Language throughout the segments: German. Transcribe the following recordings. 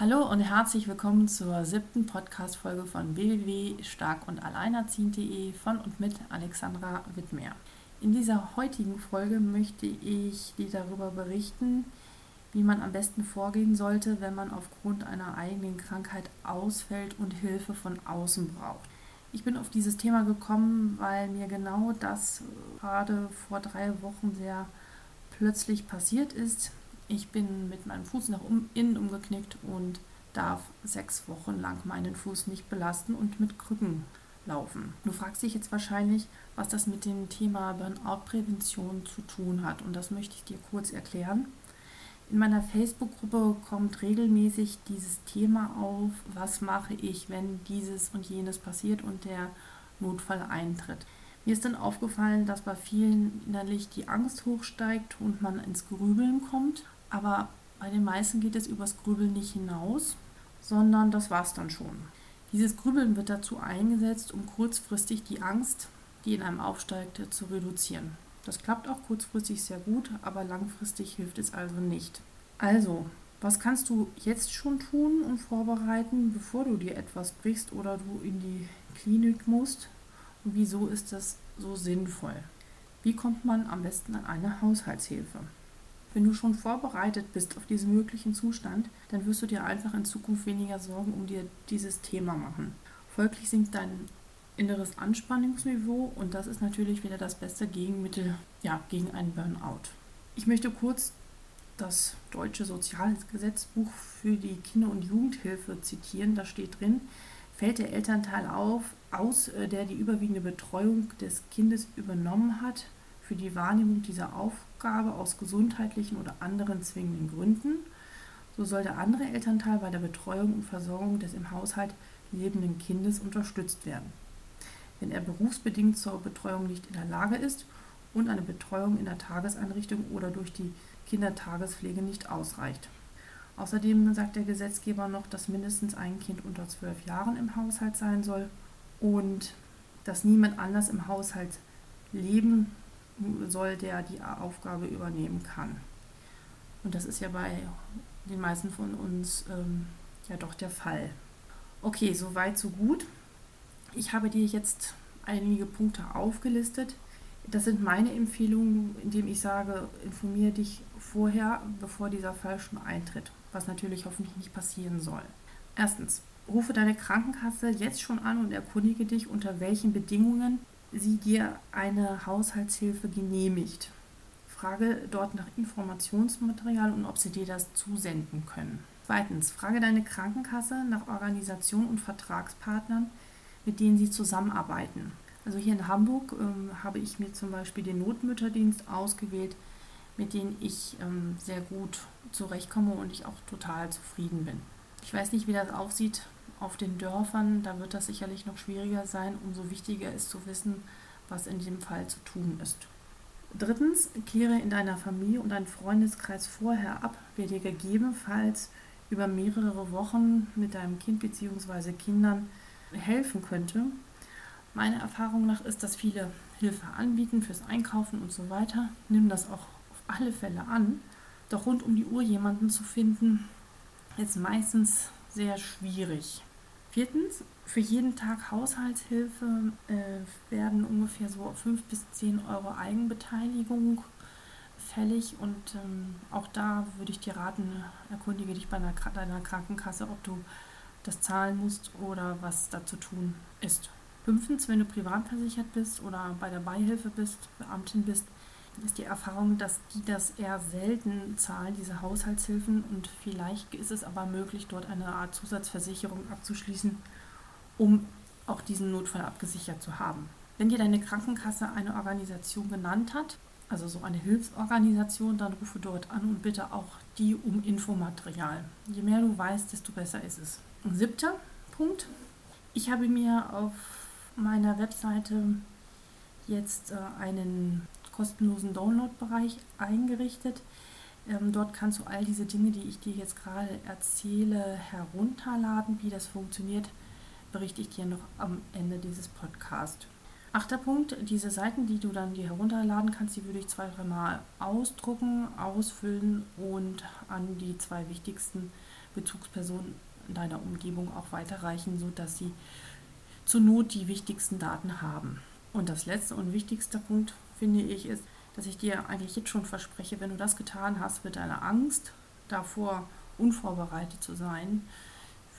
Hallo und herzlich willkommen zur siebten Podcast-Folge von www.starkundalleinerziehend.de von und mit Alexandra Wittmer. In dieser heutigen Folge möchte ich dir darüber berichten, wie man am besten vorgehen sollte, wenn man aufgrund einer eigenen Krankheit ausfällt und Hilfe von außen braucht. Ich bin auf dieses Thema gekommen, weil mir genau das gerade vor drei Wochen sehr plötzlich passiert ist. Ich bin mit meinem Fuß nach innen umgeknickt und darf sechs Wochen lang meinen Fuß nicht belasten und mit Krücken laufen. Du fragst dich jetzt wahrscheinlich, was das mit dem Thema Burnout-Prävention zu tun hat. Und das möchte ich dir kurz erklären. In meiner Facebook-Gruppe kommt regelmäßig dieses Thema auf, was mache ich, wenn dieses und jenes passiert und der Notfall eintritt. Mir ist dann aufgefallen, dass bei vielen innerlich die Angst hochsteigt und man ins Grübeln kommt. Aber bei den meisten geht es übers Grübeln nicht hinaus, sondern das war es dann schon. Dieses Grübeln wird dazu eingesetzt, um kurzfristig die Angst, die in einem aufsteigt, zu reduzieren. Das klappt auch kurzfristig sehr gut, aber langfristig hilft es also nicht. Also, was kannst du jetzt schon tun und vorbereiten, bevor du dir etwas brichst oder du in die Klinik musst? Wieso ist das so sinnvoll? Wie kommt man am besten an eine Haushaltshilfe? Wenn du schon vorbereitet bist auf diesen möglichen Zustand, dann wirst du dir einfach in Zukunft weniger Sorgen um dir dieses Thema machen. Folglich sinkt dein inneres Anspannungsniveau und das ist natürlich wieder das beste Gegenmittel ja, gegen einen Burnout. Ich möchte kurz das deutsche Sozialgesetzbuch für die Kinder- und Jugendhilfe zitieren. Da steht drin, fällt der Elternteil auf, aus, äh, der die überwiegende Betreuung des Kindes übernommen hat, für die Wahrnehmung dieser Aufgabe aus gesundheitlichen oder anderen zwingenden Gründen, so soll der andere Elternteil bei der Betreuung und Versorgung des im Haushalt lebenden Kindes unterstützt werden. Wenn er berufsbedingt zur Betreuung nicht in der Lage ist und eine Betreuung in der Tageseinrichtung oder durch die Kindertagespflege nicht ausreicht. Außerdem sagt der Gesetzgeber noch, dass mindestens ein Kind unter zwölf Jahren im Haushalt sein soll und dass niemand anders im Haushalt leben soll, der die Aufgabe übernehmen kann. Und das ist ja bei den meisten von uns ähm, ja doch der Fall. Okay, so weit, so gut. Ich habe dir jetzt einige Punkte aufgelistet. Das sind meine Empfehlungen, indem ich sage, informiere dich vorher, bevor dieser Fall schon eintritt, was natürlich hoffentlich nicht passieren soll. Erstens, rufe deine Krankenkasse jetzt schon an und erkundige dich, unter welchen Bedingungen sie dir eine Haushaltshilfe genehmigt. Frage dort nach Informationsmaterial und ob sie dir das zusenden können. Zweitens, frage deine Krankenkasse nach Organisationen und Vertragspartnern, mit denen sie zusammenarbeiten. Also hier in Hamburg ähm, habe ich mir zum Beispiel den Notmütterdienst ausgewählt, mit denen ich ähm, sehr gut zurechtkomme und ich auch total zufrieden bin. Ich weiß nicht, wie das aussieht auf den Dörfern, da wird das sicherlich noch schwieriger sein. Umso wichtiger ist zu wissen, was in diesem Fall zu tun ist. Drittens, kläre in deiner Familie und deinem Freundeskreis vorher ab, wer dir gegebenenfalls über mehrere Wochen mit deinem Kind bzw. Kindern helfen könnte. Meine Erfahrung nach ist, dass viele Hilfe anbieten fürs Einkaufen und so weiter. Nimm das auch alle Fälle an. Doch rund um die Uhr jemanden zu finden, ist meistens sehr schwierig. Viertens, für jeden Tag Haushaltshilfe äh, werden ungefähr so 5 bis 10 Euro Eigenbeteiligung fällig und ähm, auch da würde ich dir raten, erkundige dich bei einer, deiner Krankenkasse, ob du das zahlen musst oder was da zu tun ist. Fünftens, wenn du privat versichert bist oder bei der Beihilfe bist, Beamtin bist, ist die Erfahrung, dass die das eher selten zahlen, diese Haushaltshilfen. Und vielleicht ist es aber möglich, dort eine Art Zusatzversicherung abzuschließen, um auch diesen Notfall abgesichert zu haben. Wenn dir deine Krankenkasse eine Organisation genannt hat, also so eine Hilfsorganisation, dann rufe dort an und bitte auch die um Infomaterial. Je mehr du weißt, desto besser ist es. Ein siebter Punkt. Ich habe mir auf meiner Webseite jetzt äh, einen kostenlosen Download-Bereich eingerichtet. Ähm, dort kannst du all diese Dinge, die ich dir jetzt gerade erzähle, herunterladen. Wie das funktioniert, berichte ich dir noch am Ende dieses Podcasts. Achter Punkt, diese Seiten, die du dann dir herunterladen kannst, die würde ich zwei, dreimal ausdrucken, ausfüllen und an die zwei wichtigsten Bezugspersonen deiner Umgebung auch weiterreichen, sodass sie zur Not die wichtigsten Daten haben. Und das letzte und wichtigste Punkt, finde ich, ist, dass ich dir eigentlich jetzt schon verspreche, wenn du das getan hast, wird deine Angst davor, unvorbereitet zu sein,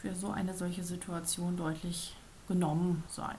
für so eine solche Situation deutlich genommen sein.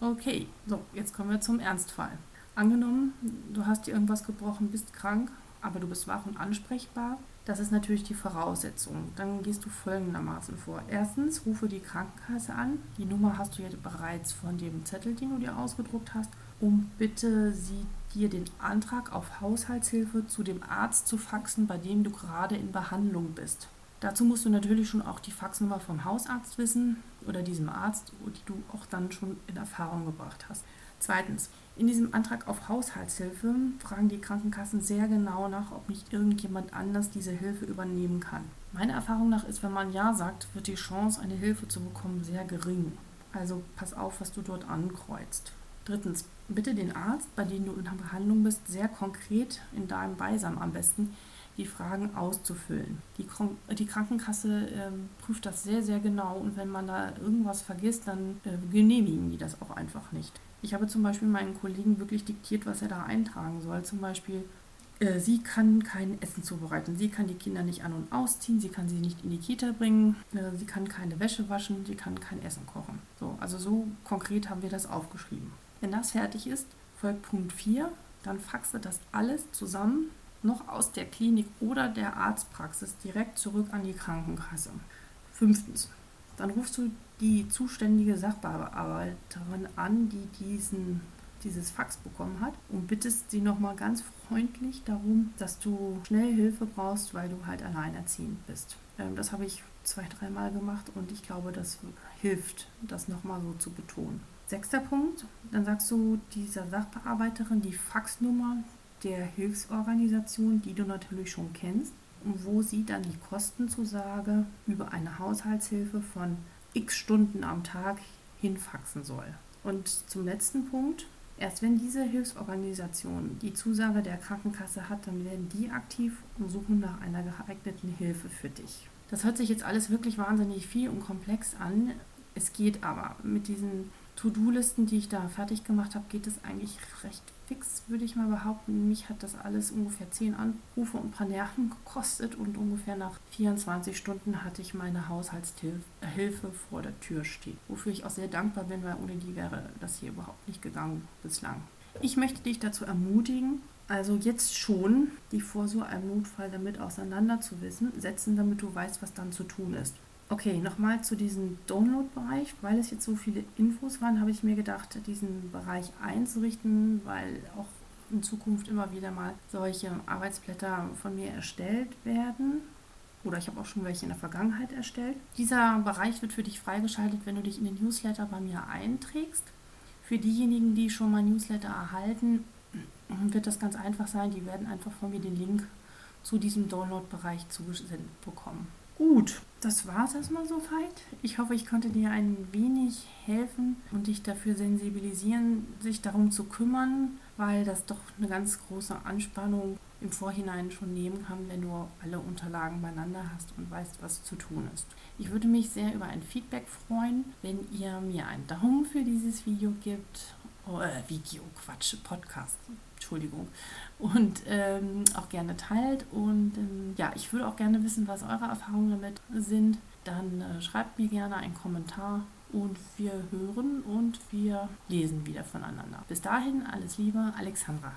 Okay, so, jetzt kommen wir zum Ernstfall. Angenommen, du hast dir irgendwas gebrochen, bist krank, aber du bist wach und ansprechbar. Das ist natürlich die Voraussetzung. Dann gehst du folgendermaßen vor. Erstens, rufe die Krankenkasse an. Die Nummer hast du ja bereits von dem Zettel, den du dir ausgedruckt hast, um bitte sie dir den Antrag auf Haushaltshilfe zu dem Arzt zu faxen, bei dem du gerade in Behandlung bist. Dazu musst du natürlich schon auch die Faxnummer vom Hausarzt wissen oder diesem Arzt, die du auch dann schon in Erfahrung gebracht hast. Zweitens, in diesem Antrag auf Haushaltshilfe fragen die Krankenkassen sehr genau nach, ob nicht irgendjemand anders diese Hilfe übernehmen kann. Meiner Erfahrung nach ist, wenn man Ja sagt, wird die Chance, eine Hilfe zu bekommen, sehr gering. Also pass auf, was du dort ankreuzt. Drittens, bitte den Arzt, bei dem du in Behandlung bist, sehr konkret in deinem Beisam am besten die Fragen auszufüllen. Die, die Krankenkasse äh, prüft das sehr, sehr genau und wenn man da irgendwas vergisst, dann äh, genehmigen die das auch einfach nicht. Ich habe zum Beispiel meinen Kollegen wirklich diktiert, was er da eintragen soll. Zum Beispiel, äh, sie kann kein Essen zubereiten, sie kann die Kinder nicht an- und ausziehen, sie kann sie nicht in die Kita bringen, äh, sie kann keine Wäsche waschen, sie kann kein Essen kochen. So, also so konkret haben wir das aufgeschrieben. Wenn das fertig ist, folgt Punkt 4, dann faxe das alles zusammen noch aus der Klinik oder der Arztpraxis direkt zurück an die Krankenkasse. Fünftens, dann rufst du die zuständige Sachbearbeiterin an, die diesen, dieses Fax bekommen hat und bittest sie nochmal ganz freundlich darum, dass du schnell Hilfe brauchst, weil du halt alleinerziehend bist. Ähm, das habe ich zwei, dreimal gemacht und ich glaube, das hilft, das nochmal so zu betonen. Sechster Punkt, dann sagst du dieser Sachbearbeiterin die Faxnummer der Hilfsorganisation, die du natürlich schon kennst, wo sie dann die Kostenzusage über eine Haushaltshilfe von x Stunden am Tag hinfaxen soll. Und zum letzten Punkt, erst wenn diese Hilfsorganisation die Zusage der Krankenkasse hat, dann werden die aktiv und suchen nach einer geeigneten Hilfe für dich. Das hört sich jetzt alles wirklich wahnsinnig viel und komplex an. Es geht aber mit diesen To-Do-Listen, die ich da fertig gemacht habe, geht es eigentlich recht fix, würde ich mal behaupten. Mich hat das alles ungefähr 10 Anrufe und ein paar Nerven gekostet und ungefähr nach 24 Stunden hatte ich meine Haushaltshilfe vor der Tür stehen. Wofür ich auch sehr dankbar bin, weil ohne die wäre das hier überhaupt nicht gegangen bislang. Ich möchte dich dazu ermutigen, also jetzt schon die vor so einem Notfall damit auseinanderzusetzen, damit du weißt, was dann zu tun ist. Okay, nochmal zu diesem Download-Bereich. Weil es jetzt so viele Infos waren, habe ich mir gedacht, diesen Bereich einzurichten, weil auch in Zukunft immer wieder mal solche Arbeitsblätter von mir erstellt werden. Oder ich habe auch schon welche in der Vergangenheit erstellt. Dieser Bereich wird für dich freigeschaltet, wenn du dich in den Newsletter bei mir einträgst. Für diejenigen, die schon mal Newsletter erhalten, wird das ganz einfach sein. Die werden einfach von mir den Link zu diesem Download-Bereich zugesendet bekommen. Gut, das war es erstmal soweit. Ich hoffe, ich konnte dir ein wenig helfen und dich dafür sensibilisieren, sich darum zu kümmern, weil das doch eine ganz große Anspannung im Vorhinein schon nehmen kann, wenn du alle Unterlagen beieinander hast und weißt, was zu tun ist. Ich würde mich sehr über ein Feedback freuen, wenn ihr mir einen Daumen für dieses Video gibt. Oh, äh, Video, Quatsch, Podcast. Entschuldigung. Und ähm, auch gerne teilt. Und ähm, ja, ich würde auch gerne wissen, was eure Erfahrungen damit sind. Dann äh, schreibt mir gerne einen Kommentar und wir hören und wir lesen wieder voneinander. Bis dahin alles Liebe, Alexandra.